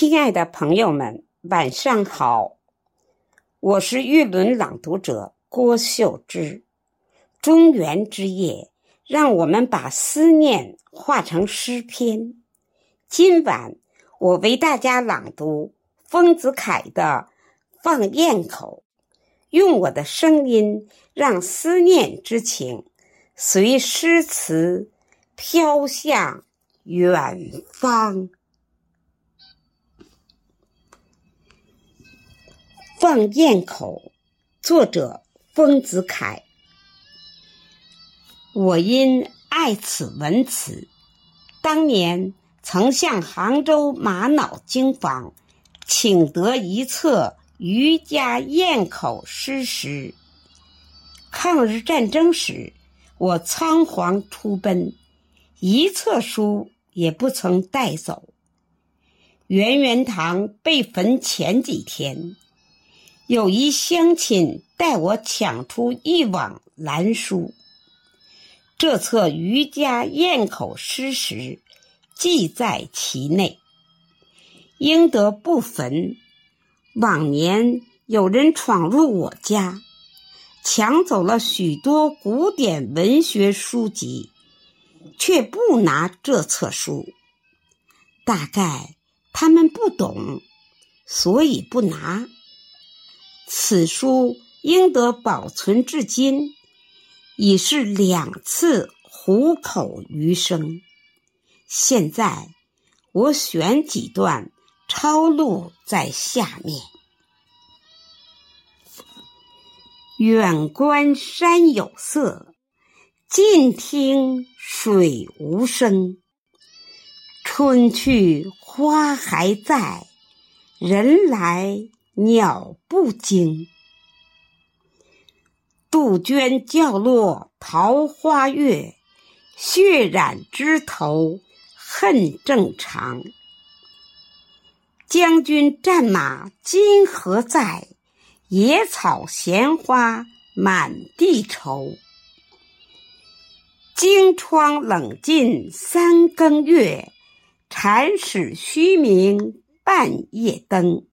亲爱的朋友们，晚上好！我是玉轮朗读者郭秀芝。中元之夜，让我们把思念化成诗篇。今晚我为大家朗读丰子恺的《放雁口》，用我的声音，让思念之情随诗词飘向远方。放雁口，作者丰子恺。我因爱此文词，当年曾向杭州玛瑙经坊请得一册渔家雁口诗识。抗日战争时，我仓皇出奔，一册书也不曾带走。圆圆堂被焚前几天。有一乡亲带我抢出一网蓝书，这册渔家堰口诗时记在其内，应得不焚。往年有人闯入我家，抢走了许多古典文学书籍，却不拿这册书。大概他们不懂，所以不拿。此书应得保存至今，已是两次虎口余生。现在我选几段抄录在下面：远观山有色，近听水无声。春去花还在，人来。鸟不惊，杜鹃叫落桃花月，血染枝头恨正长。将军战马今何在？野草闲花满地愁。荆窗冷尽三更月，禅室虚明半夜灯。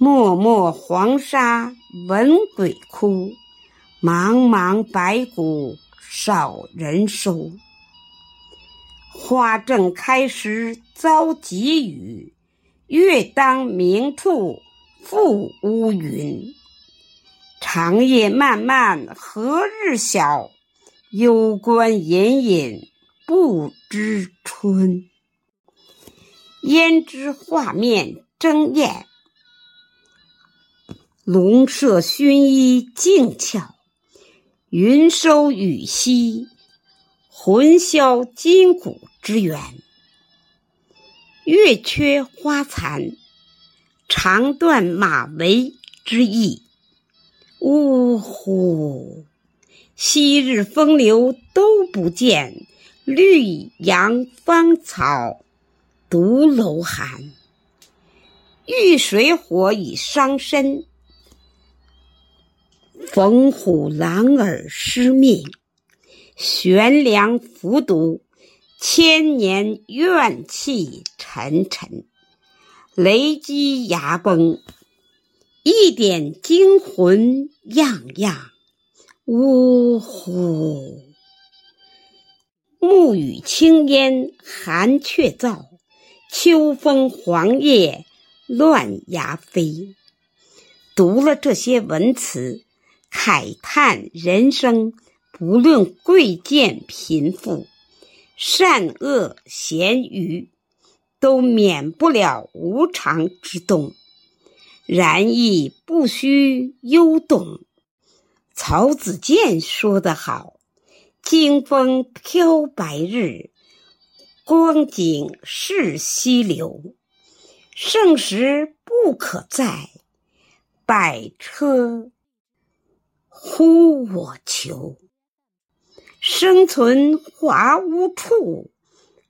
漠漠黄沙闻鬼哭，茫茫白骨少人收。花正开时遭急雨，月当明处覆乌云。长夜漫漫何日晓？幽关隐隐不知春。胭脂画面争艳。龙舍薰衣静悄，云收雨息，魂销筋骨之源。月缺花残，肠断马嵬之意。呜呼！昔日风流都不见，绿杨芳草独楼寒。遇水火已伤身。逢虎狼耳失命，悬梁服毒，千年怨气沉沉。雷击崖崩，一点惊魂样样。呜呼！暮雨青烟寒雀噪，秋风黄叶乱鸦飞。读了这些文词。慨叹人生，不论贵贱贫富，善恶咸愚，都免不了无常之动。然亦不须忧动。曹子建说得好：“经风飘白日，光景逝溪流。盛时不可再，百车。”呼我求，生存华屋处，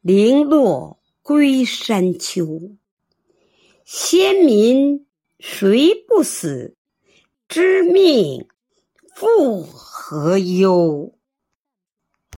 零落归山丘。先民谁不死？知命复何忧？